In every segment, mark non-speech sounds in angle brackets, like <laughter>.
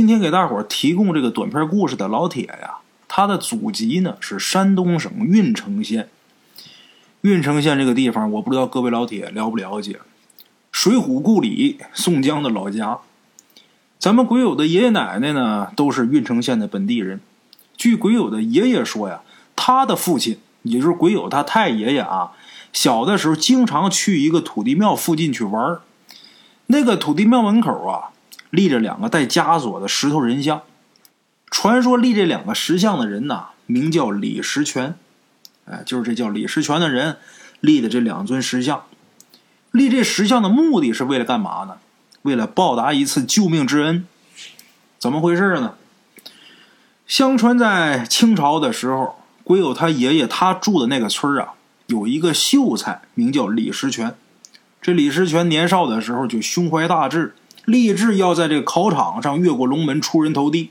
今天给大伙提供这个短篇故事的老铁呀，他的祖籍呢是山东省运城县。运城县这个地方，我不知道各位老铁了不了解。水浒故里，宋江的老家。咱们鬼友的爷爷奶奶呢，都是运城县的本地人。据鬼友的爷爷说呀，他的父亲，也就是鬼友他太爷爷啊，小的时候经常去一个土地庙附近去玩那个土地庙门口啊，立着两个带枷锁的石头人像。传说立这两个石像的人呐，名叫李石泉。哎，就是这叫李石泉的人立的这两尊石像，立这石像的目的是为了干嘛呢？为了报答一次救命之恩。怎么回事呢？相传在清朝的时候，鬼友他爷爷他住的那个村啊，有一个秀才，名叫李石泉。这李石泉年少的时候就胸怀大志，立志要在这个考场上越过龙门，出人头地。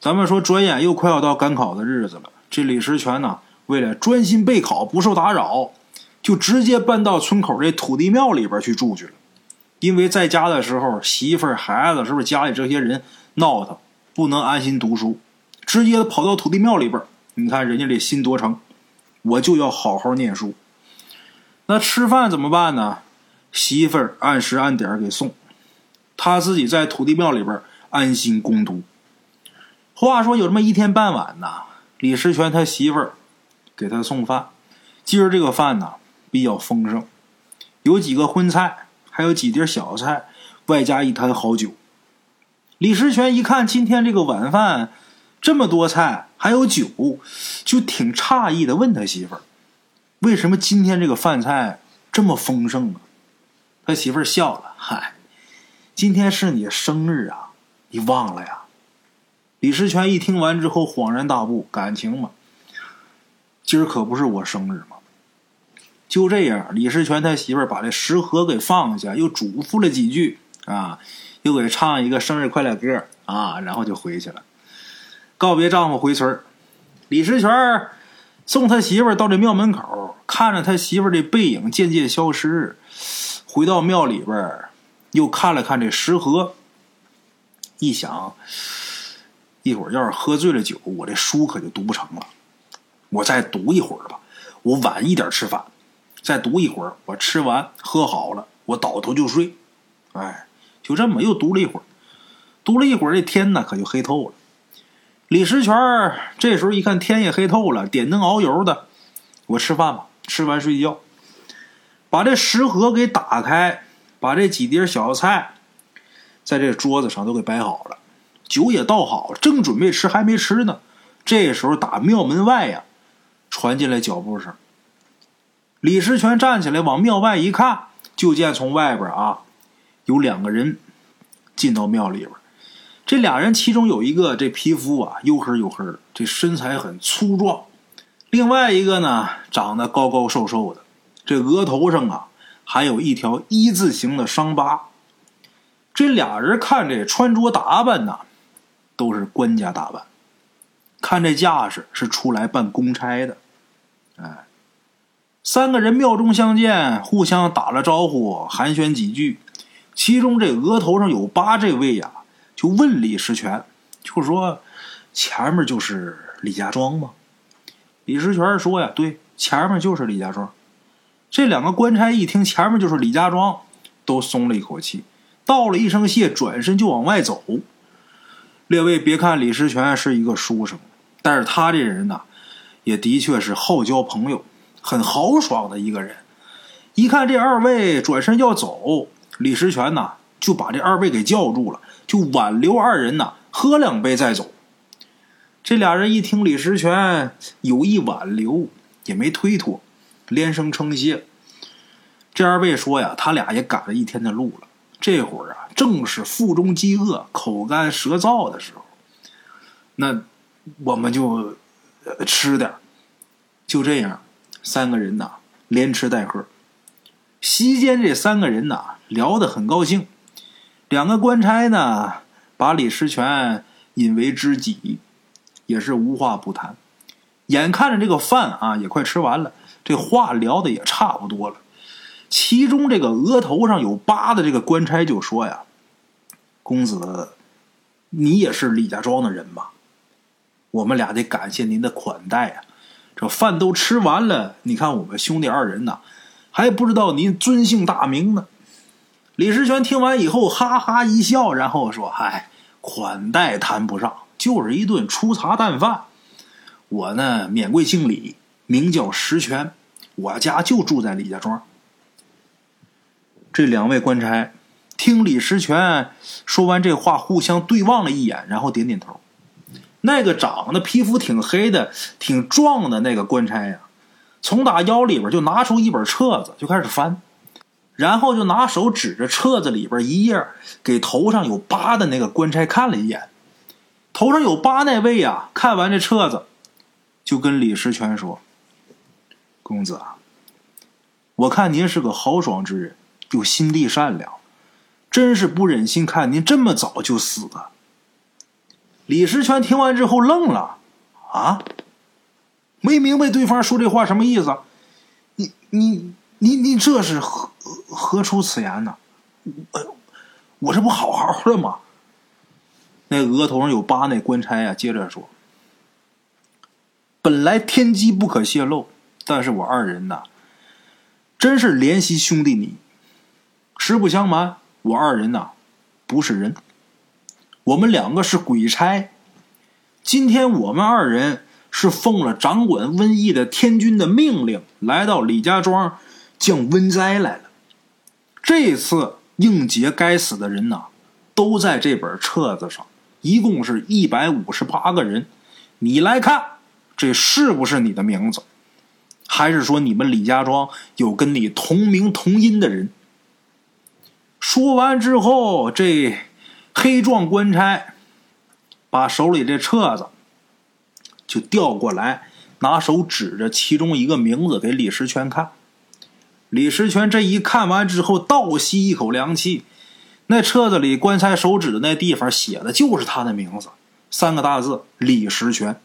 咱们说，转眼又快要到赶考的日子了，这李石泉呢？为了专心备考，不受打扰，就直接搬到村口这土地庙里边去住去了。因为在家的时候，媳妇儿、孩子，是不是家里这些人闹腾，不能安心读书，直接跑到土地庙里边。你看人家这心多诚，我就要好好念书。那吃饭怎么办呢？媳妇儿按时按点给送，他自己在土地庙里边安心攻读。话说有这么一天傍晚呐，李石泉他媳妇儿。给他送饭，今儿这个饭呢比较丰盛，有几个荤菜，还有几碟小菜，外加一坛好酒。李石泉一看今天这个晚饭这么多菜还有酒，就挺诧异的，问他媳妇儿：“为什么今天这个饭菜这么丰盛啊？”他媳妇儿笑了：“嗨，今天是你生日啊，你忘了呀？”李石泉一听完之后恍然大悟，感情嘛。今儿可不是我生日吗？就这样，李石泉他媳妇儿把这食盒给放下，又嘱咐了几句啊，又给唱一个生日快乐歌啊，然后就回去了，告别丈夫回村李石泉送他媳妇儿到这庙门口，看着他媳妇儿的背影渐渐消失，回到庙里边又看了看这食盒，一想，一会儿要是喝醉了酒，我这书可就读不成了。我再读一会儿吧，我晚一点吃饭，再读一会儿。我吃完喝好了，我倒头就睡。哎，就这么又读了一会儿，读了一会儿，这天呢可就黑透了。李石泉这时候一看天也黑透了，点灯熬油的，我吃饭吧，吃完睡觉。把这食盒给打开，把这几碟小菜在这桌子上都给摆好了，酒也倒好，正准备吃，还没吃呢。这时候打庙门外呀。传进来脚步声，李石全站起来往庙外一看，就见从外边啊有两个人进到庙里边。这俩人其中有一个这皮肤啊黝黑黝黑的，这身材很粗壮；另外一个呢长得高高瘦瘦的，这额头上啊还有一条一字形的伤疤。这俩人看这穿着打扮呐，都是官家打扮。看这架势是出来办公差的，哎，三个人庙中相见，互相打了招呼，寒暄几句。其中这额头上有疤这位呀，就问李石泉，就说：“前面就是李家庄吗？”李石泉说：“呀，对，前面就是李家庄。”这两个官差一听前面就是李家庄，都松了一口气，道了一声谢，转身就往外走。列位别看李石泉是一个书生。但是他这人呢，也的确是好交朋友，很豪爽的一个人。一看这二位转身要走，李石泉呐就把这二位给叫住了，就挽留二人呐喝两杯再走。这俩人一听李石泉有意挽留，也没推脱，连声称谢。这二位说呀，他俩也赶了一天的路了，这会儿啊正是腹中饥饿、口干舌燥的时候，那。我们就吃点就这样，三个人呐连吃带喝。席间这三个人呐聊得很高兴，两个官差呢把李石全引为知己，也是无话不谈。眼看着这个饭啊也快吃完了，这话聊的也差不多了。其中这个额头上有疤的这个官差就说呀：“公子你也是李家庄的人吧？我们俩得感谢您的款待啊！这饭都吃完了，你看我们兄弟二人呐，还不知道您尊姓大名呢。”李石泉听完以后，哈哈一笑，然后说：“嗨，款待谈不上，就是一顿粗茶淡饭。我呢，免贵姓李，名叫石泉，我家就住在李家庄。”这两位官差听李石泉说完这话，互相对望了一眼，然后点点头。那个长得皮肤挺黑的、挺壮的那个官差呀，从打腰里边就拿出一本册子，就开始翻。然后就拿手指着册子里边一页，给头上有疤的那个官差看了一眼。头上有疤那位啊，看完这册子，就跟李石泉说：“公子啊，我看您是个豪爽之人，又心地善良，真是不忍心看您这么早就死啊。”李石全听完之后愣了，啊，没明白对方说这话什么意思？你你。你你这是何何出此言呢？我我这不好好的吗？那额头上有疤，那官差啊，接着说：“本来天机不可泄露，但是我二人呐，真是怜惜兄弟你。实不相瞒，我二人呐，不是人，我们两个是鬼差。今天我们二人是奉了掌管瘟疫的天君的命令，来到李家庄。”降瘟灾来了。这次应劫该死的人呐，都在这本册子上，一共是一百五十八个人。你来看，这是不是你的名字？还是说你们李家庄有跟你同名同音的人？说完之后，这黑壮官差把手里这册子就调过来，拿手指着其中一个名字给李石全看。李石全这一看完之后，倒吸一口凉气。那册子里官差手指的那地方写的就是他的名字，三个大字“李石全”。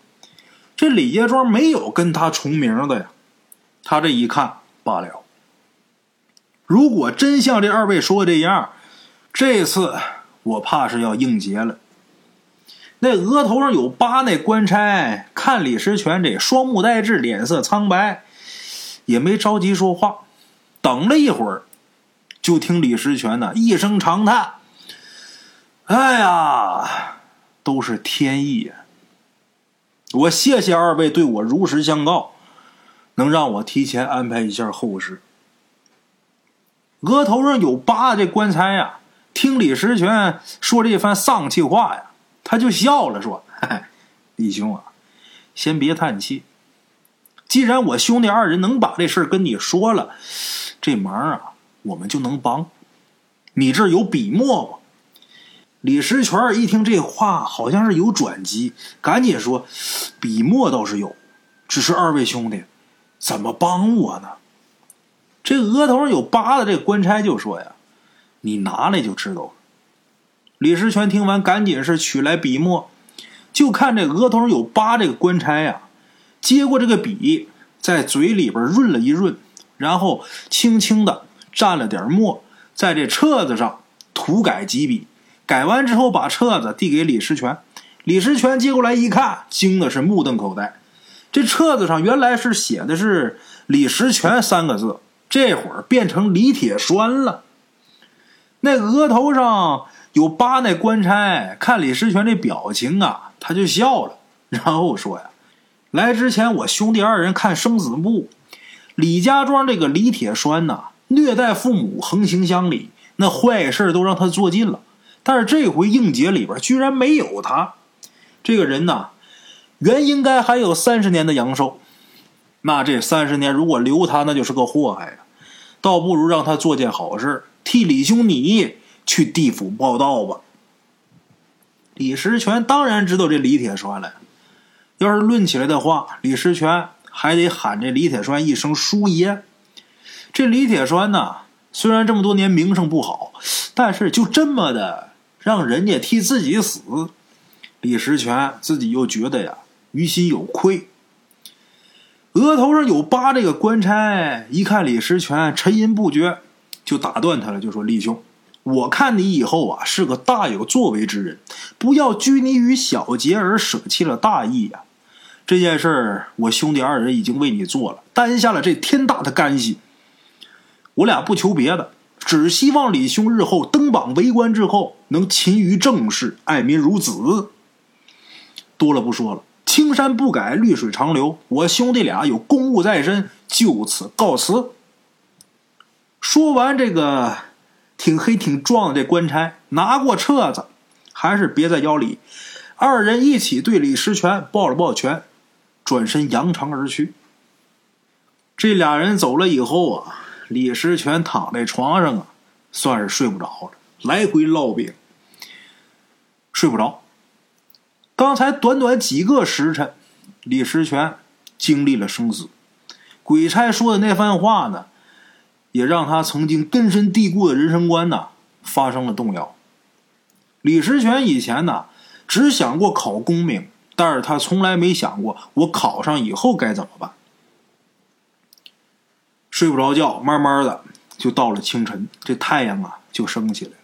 这李家庄没有跟他重名的呀。他这一看罢了。如果真像这二位说的这样，这次我怕是要应劫了。那额头上有疤那官差看李石泉这双目呆滞，脸色苍白，也没着急说话。等了一会儿，就听李石泉呢一声长叹：“哎呀，都是天意呀！我谢谢二位对我如实相告，能让我提前安排一下后事。”额头上有疤的官差呀，听李石泉说这番丧气话呀，他就笑了，说：“ <laughs> 李兄啊，先别叹气。既然我兄弟二人能把这事跟你说了。”这忙啊，我们就能帮。你这有笔墨吗？李石泉一听这话，好像是有转机，赶紧说：“笔墨倒是有，只是二位兄弟怎么帮我呢？”这额头上有疤的这官差就说：“呀，你拿来就知道了。”李石全听完，赶紧是取来笔墨，就看这额头上有疤这个官差呀，接过这个笔，在嘴里边润了一润。然后轻轻的蘸了点墨，在这册子上涂改几笔，改完之后把册子递给李石全。李石全接过来一看，惊的是目瞪口呆。这册子上原来是写的是“李石泉”三个字，这会儿变成李铁栓了。那额头上有疤，那官差看李石泉这表情啊，他就笑了，然后说呀：“来之前我兄弟二人看生死簿。”李家庄这个李铁栓呐，虐待父母，横行乡里，那坏事都让他做尽了。但是这回应劫里边居然没有他，这个人呐，原应该还有三十年的阳寿。那这三十年如果留他，那就是个祸害呀。倒不如让他做件好事，替李兄你去地府报道吧。李石泉当然知道这李铁栓了。要是论起来的话，李石泉。还得喊这李铁栓一声叔爷。这李铁栓呢，虽然这么多年名声不好，但是就这么的让人家替自己死，李石泉自己又觉得呀于心有愧。额头上有疤，这个官差一看李石泉沉吟不决，就打断他了，就说：“李兄，我看你以后啊是个大有作为之人，不要拘泥于小节而舍弃了大义呀。这件事儿，我兄弟二人已经为你做了，担下了这天大的干系。我俩不求别的，只希望李兄日后登榜为官之后，能勤于政事，爱民如子。多了不说了，青山不改，绿水长流。我兄弟俩有公务在身，就此告辞。说完这个挺黑挺壮的这官差，拿过册子，还是别在腰里。二人一起对李石泉抱了抱拳，转身扬长而去。这俩人走了以后啊，李石泉躺在床上啊，算是睡不着了，来回烙饼，睡不着。刚才短短几个时辰，李石泉经历了生死。鬼差说的那番话呢？也让他曾经根深蒂固的人生观呢发生了动摇。李石泉以前呢只想过考功名，但是他从来没想过我考上以后该怎么办。睡不着觉，慢慢的就到了清晨，这太阳啊就升起来了。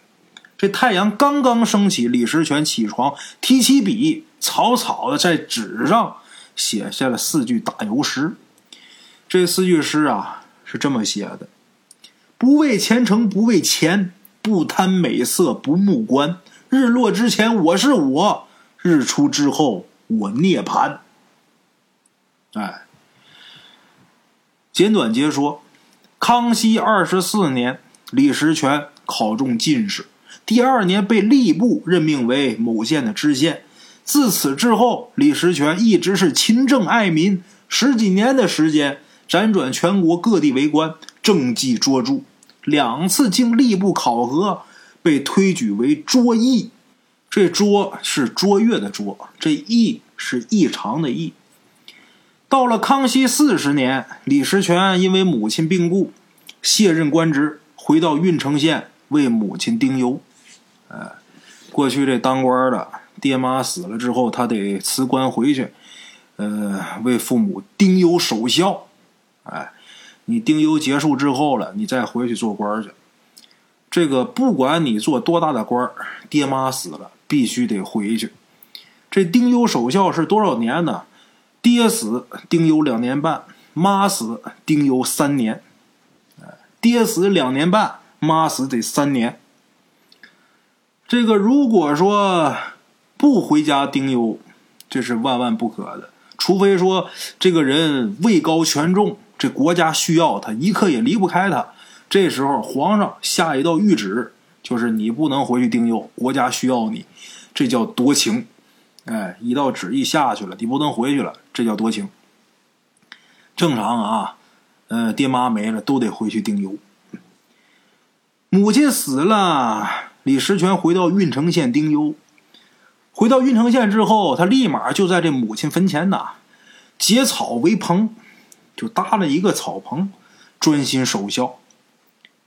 这太阳刚刚升起，李石泉起床，提起笔，草草的在纸上写下了四句打油诗。这四句诗啊是这么写的。不为前程，不为钱，不贪美色，不目官。日落之前我是我，日出之后我涅槃。哎，简短截说，康熙二十四年，李石泉考中进士，第二年被吏部任命为某县的知县。自此之后，李石泉一直是勤政爱民，十几年的时间，辗转全国各地为官。政绩卓著，两次经吏部考核，被推举为卓异。这卓是卓越的卓，这异是异常的异。到了康熙四十年，李石泉因为母亲病故，卸任官职，回到郓城县为母亲丁忧。哎，过去这当官的爹妈死了之后，他得辞官回去，呃，为父母丁忧守孝。哎。你丁忧结束之后了，你再回去做官去。这个不管你做多大的官爹妈死了必须得回去。这丁忧守孝是多少年呢？爹死丁忧两年半，妈死丁忧三年。爹死两年半，妈死得三年。这个如果说不回家丁忧，这是万万不可的。除非说这个人位高权重。这国家需要他，一刻也离不开他。这时候，皇上下一道谕旨，就是你不能回去丁忧，国家需要你，这叫夺情。哎，一道旨意下去了，你不能回去了，这叫夺情。正常啊，呃，爹妈没了，都得回去丁忧。母亲死了，李石泉回到郓城县丁忧。回到郓城县之后，他立马就在这母亲坟前呐，结草为棚。就搭了一个草棚，专心守孝。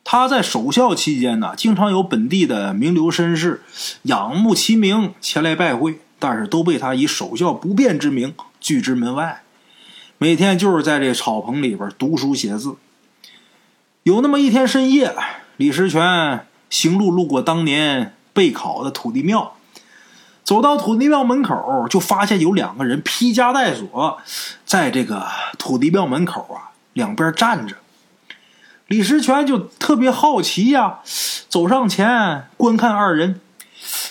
他在守孝期间呢，经常有本地的名流绅士仰慕其名前来拜会，但是都被他以守孝不便之名拒之门外。每天就是在这草棚里边读书写字。有那么一天深夜，李石泉行路路过当年备考的土地庙。走到土地庙门口，就发现有两个人披枷带锁，在这个土地庙门口啊两边站着。李石泉就特别好奇呀，走上前观看二人，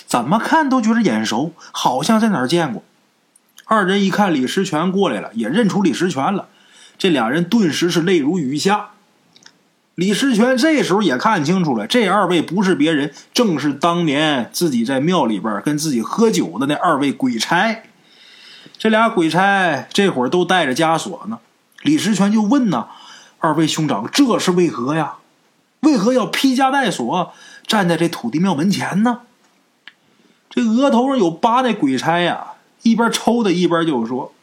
怎么看都觉得眼熟，好像在哪儿见过。二人一看李石泉过来了，也认出李石泉了，这俩人顿时是泪如雨下。李石泉这时候也看清楚了，这二位不是别人，正是当年自己在庙里边跟自己喝酒的那二位鬼差。这俩鬼差这会儿都带着枷锁呢。李石泉就问呢：“二位兄长，这是为何呀？为何要披枷带锁站在这土地庙门前呢？”这额头上有疤那鬼差呀，一边抽的一边就说：“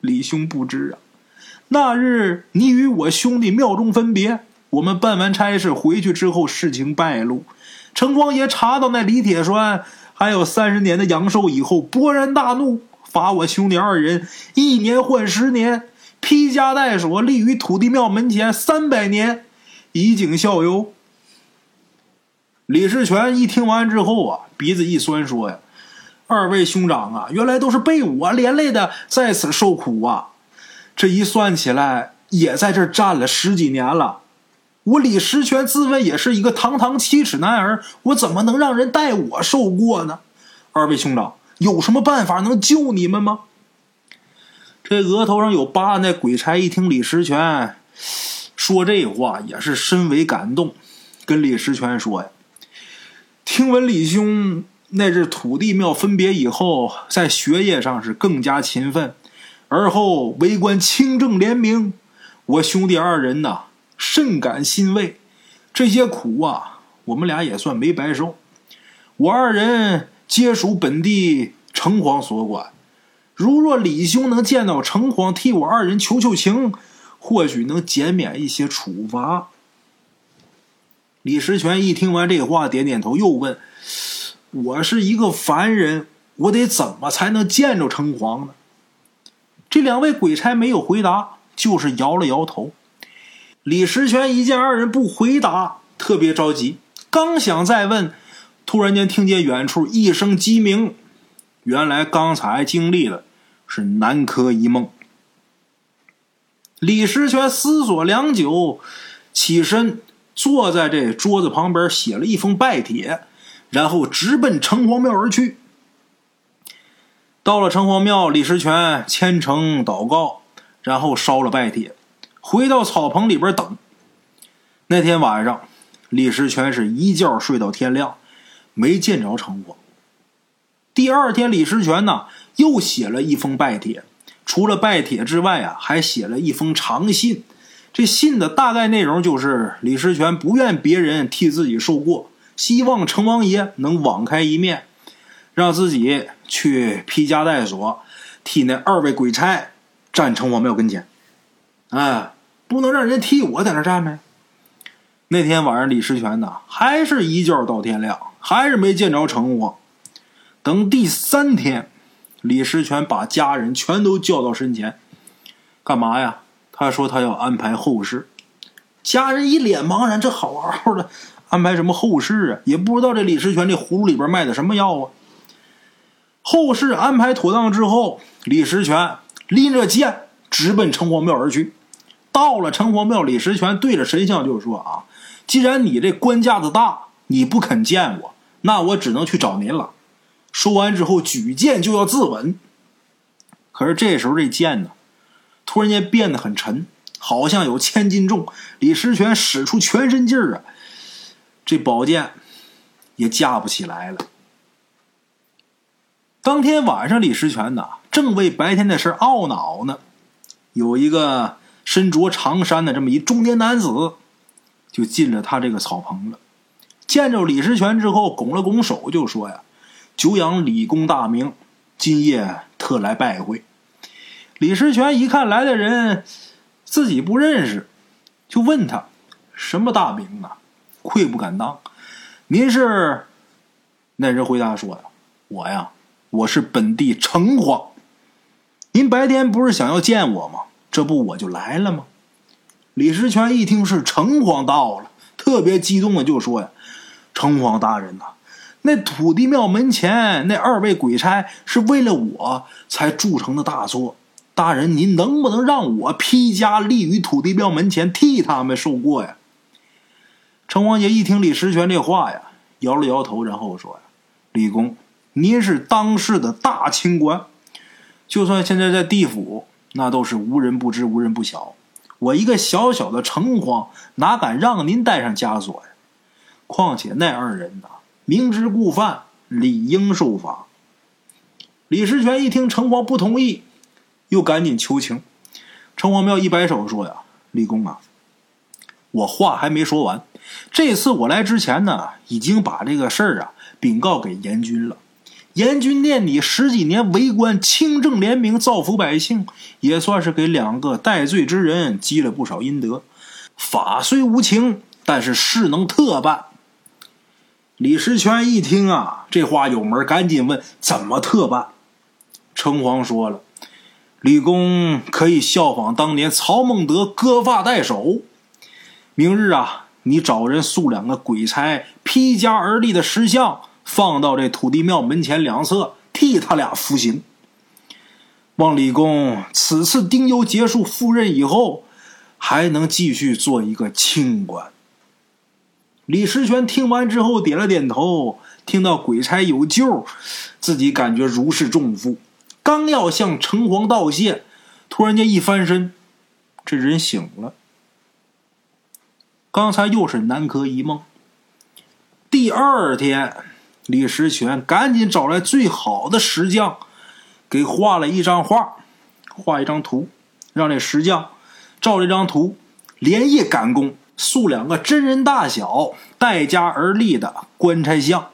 李兄不知啊，那日你与我兄弟庙中分别。”我们办完差事回去之后，事情败露，城隍爷查到那李铁栓还有三十年的阳寿以后，勃然大怒，罚我兄弟二人一年换十年，披枷带锁，立于土地庙门前三百年，以儆效尤。李世全一听完之后啊，鼻子一酸，说呀：“二位兄长啊，原来都是被我连累的，在此受苦啊！这一算起来，也在这站了十几年了。我李石全自问也是一个堂堂七尺男儿，我怎么能让人代我受过呢？二位兄长，有什么办法能救你们吗？”这额头上有疤那鬼差一听李石全说这话，也是深为感动，跟李石全说呀。听闻李兄那日土地庙分别以后，在学业上是更加勤奋，而后为官清正廉明，我兄弟二人呐甚感欣慰。这些苦啊，我们俩也算没白受。我二人皆属本地城隍所管，如若李兄能见到城隍，替我二人求求情，或许能减免一些处罚。李石全一听完这话，点点头，又问：“我是一个凡人，我得怎么才能见着城隍呢？”这两位鬼差没有回答，就是摇了摇头。李石全一见二人不回答，特别着急，刚想再问，突然间听见远处一声鸡鸣，原来刚才经历的是南柯一梦。李石全思索良久，起身。坐在这桌子旁边，写了一封拜帖，然后直奔城隍庙而去。到了城隍庙，李石全虔诚祷告，然后烧了拜帖，回到草棚里边等。那天晚上，李石全是一觉睡到天亮，没见着城隍。第二天，李石全呢又写了一封拜帖，除了拜帖之外啊，还写了一封长信。这信的大概内容就是李石全不愿别人替自己受过，希望城王爷能网开一面，让自己去披枷带锁，替那二位鬼差站城隍庙跟前。哎，不能让人家替我在那站呗。那天晚上，李石全呢还是一觉到天亮，还是没见着城隍。等第三天，李石全把家人全都叫到身前，干嘛呀？他说他要安排后事，家人一脸茫然。这好好的安排什么后事啊？也不知道这李石全这葫芦里边卖的什么药啊。后事安排妥当之后，李石全拎着剑直奔城隍庙而去。到了城隍庙，李石全对着神像就说：“啊，既然你这官架子大，你不肯见我，那我只能去找您了。”说完之后，举剑就要自刎。可是这时候这剑呢？突然间变得很沉，好像有千斤重。李石全使出全身劲儿啊，这宝剑也架不起来了。当天晚上，李石全呢正为白天的事懊恼呢，有一个身着长衫的这么一中年男子，就进了他这个草棚了。见着李石全之后，拱了拱手，就说：“呀，久仰李公大名，今夜特来拜会。”李石全一看来的人，自己不认识，就问他：“什么大名啊？愧不敢当。”您是？那人回答说：“呀，我呀，我是本地城隍。您白天不是想要见我吗？这不我就来了吗？”李石全一听是城隍到了，特别激动的就说：“呀，城隍大人呐，那土地庙门前那二位鬼差是为了我才铸成的大错。”大人，您能不能让我披枷立于土地庙门前，替他们受过呀？城隍爷一听李石全这话呀，摇了摇头，然后说：“呀，李公，您是当世的大清官，就算现在在地府，那都是无人不知、无人不晓。我一个小小的城隍，哪敢让您带上枷锁呀？况且那二人呐，明知故犯，理应受罚。”李石全一听城隍不同意。又赶紧求情，城隍庙一摆手说：“呀，李公啊，我话还没说完。这次我来之前呢，已经把这个事儿啊禀告给阎君了。严军念你十几年为官，清正廉明，造福百姓，也算是给两个戴罪之人积了不少阴德。法虽无情，但是事能特办。”李石全一听啊，这话有门，赶紧问：“怎么特办？”城隍说了。李公可以效仿当年曹孟德割发代首，明日啊，你找人塑两个鬼差披枷而立的石像，放到这土地庙门前两侧，替他俩服刑。望李公此次丁忧结束赴任以后，还能继续做一个清官。李石泉听完之后点了点头，听到鬼差有救，自己感觉如释重负。刚要向城隍道谢，突然间一翻身，这人醒了。刚才又是南柯一梦。第二天，李石泉赶紧找来最好的石匠，给画了一张画，画一张图，让这石匠照这张图连夜赶工，塑两个真人大小、待价而立的官差像，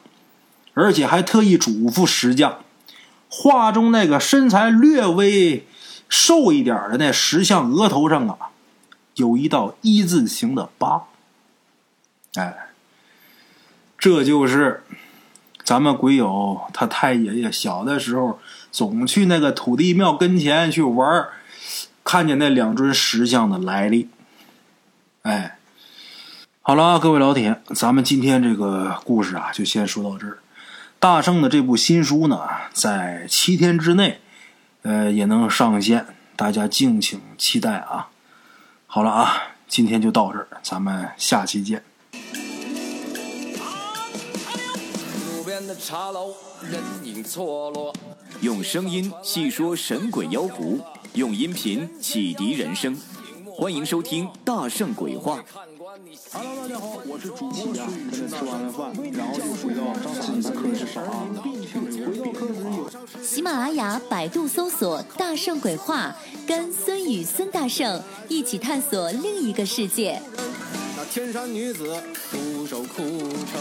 而且还特意嘱咐石匠，画中那个身材略微瘦一点的那石像额头上啊。有一道一字形的疤，哎，这就是咱们鬼友他太爷爷小的时候总去那个土地庙跟前去玩看见那两尊石像的来历。哎，好了，各位老铁，咱们今天这个故事啊，就先说到这儿。大圣的这部新书呢，在七天之内，呃，也能上线，大家敬请期待啊。好了啊，今天就到这儿，咱们下期见。用声音细说神鬼妖狐，用音频启迪人生。欢迎收听《大圣鬼话》。Hello，大家好，我是主播孙宇。吃完了饭，然后就回到自己的课室上啊。喜马拉雅、百度搜索“大圣鬼话”，跟孙宇、孙大圣一起探索另一个世界。那天山女子独守空城，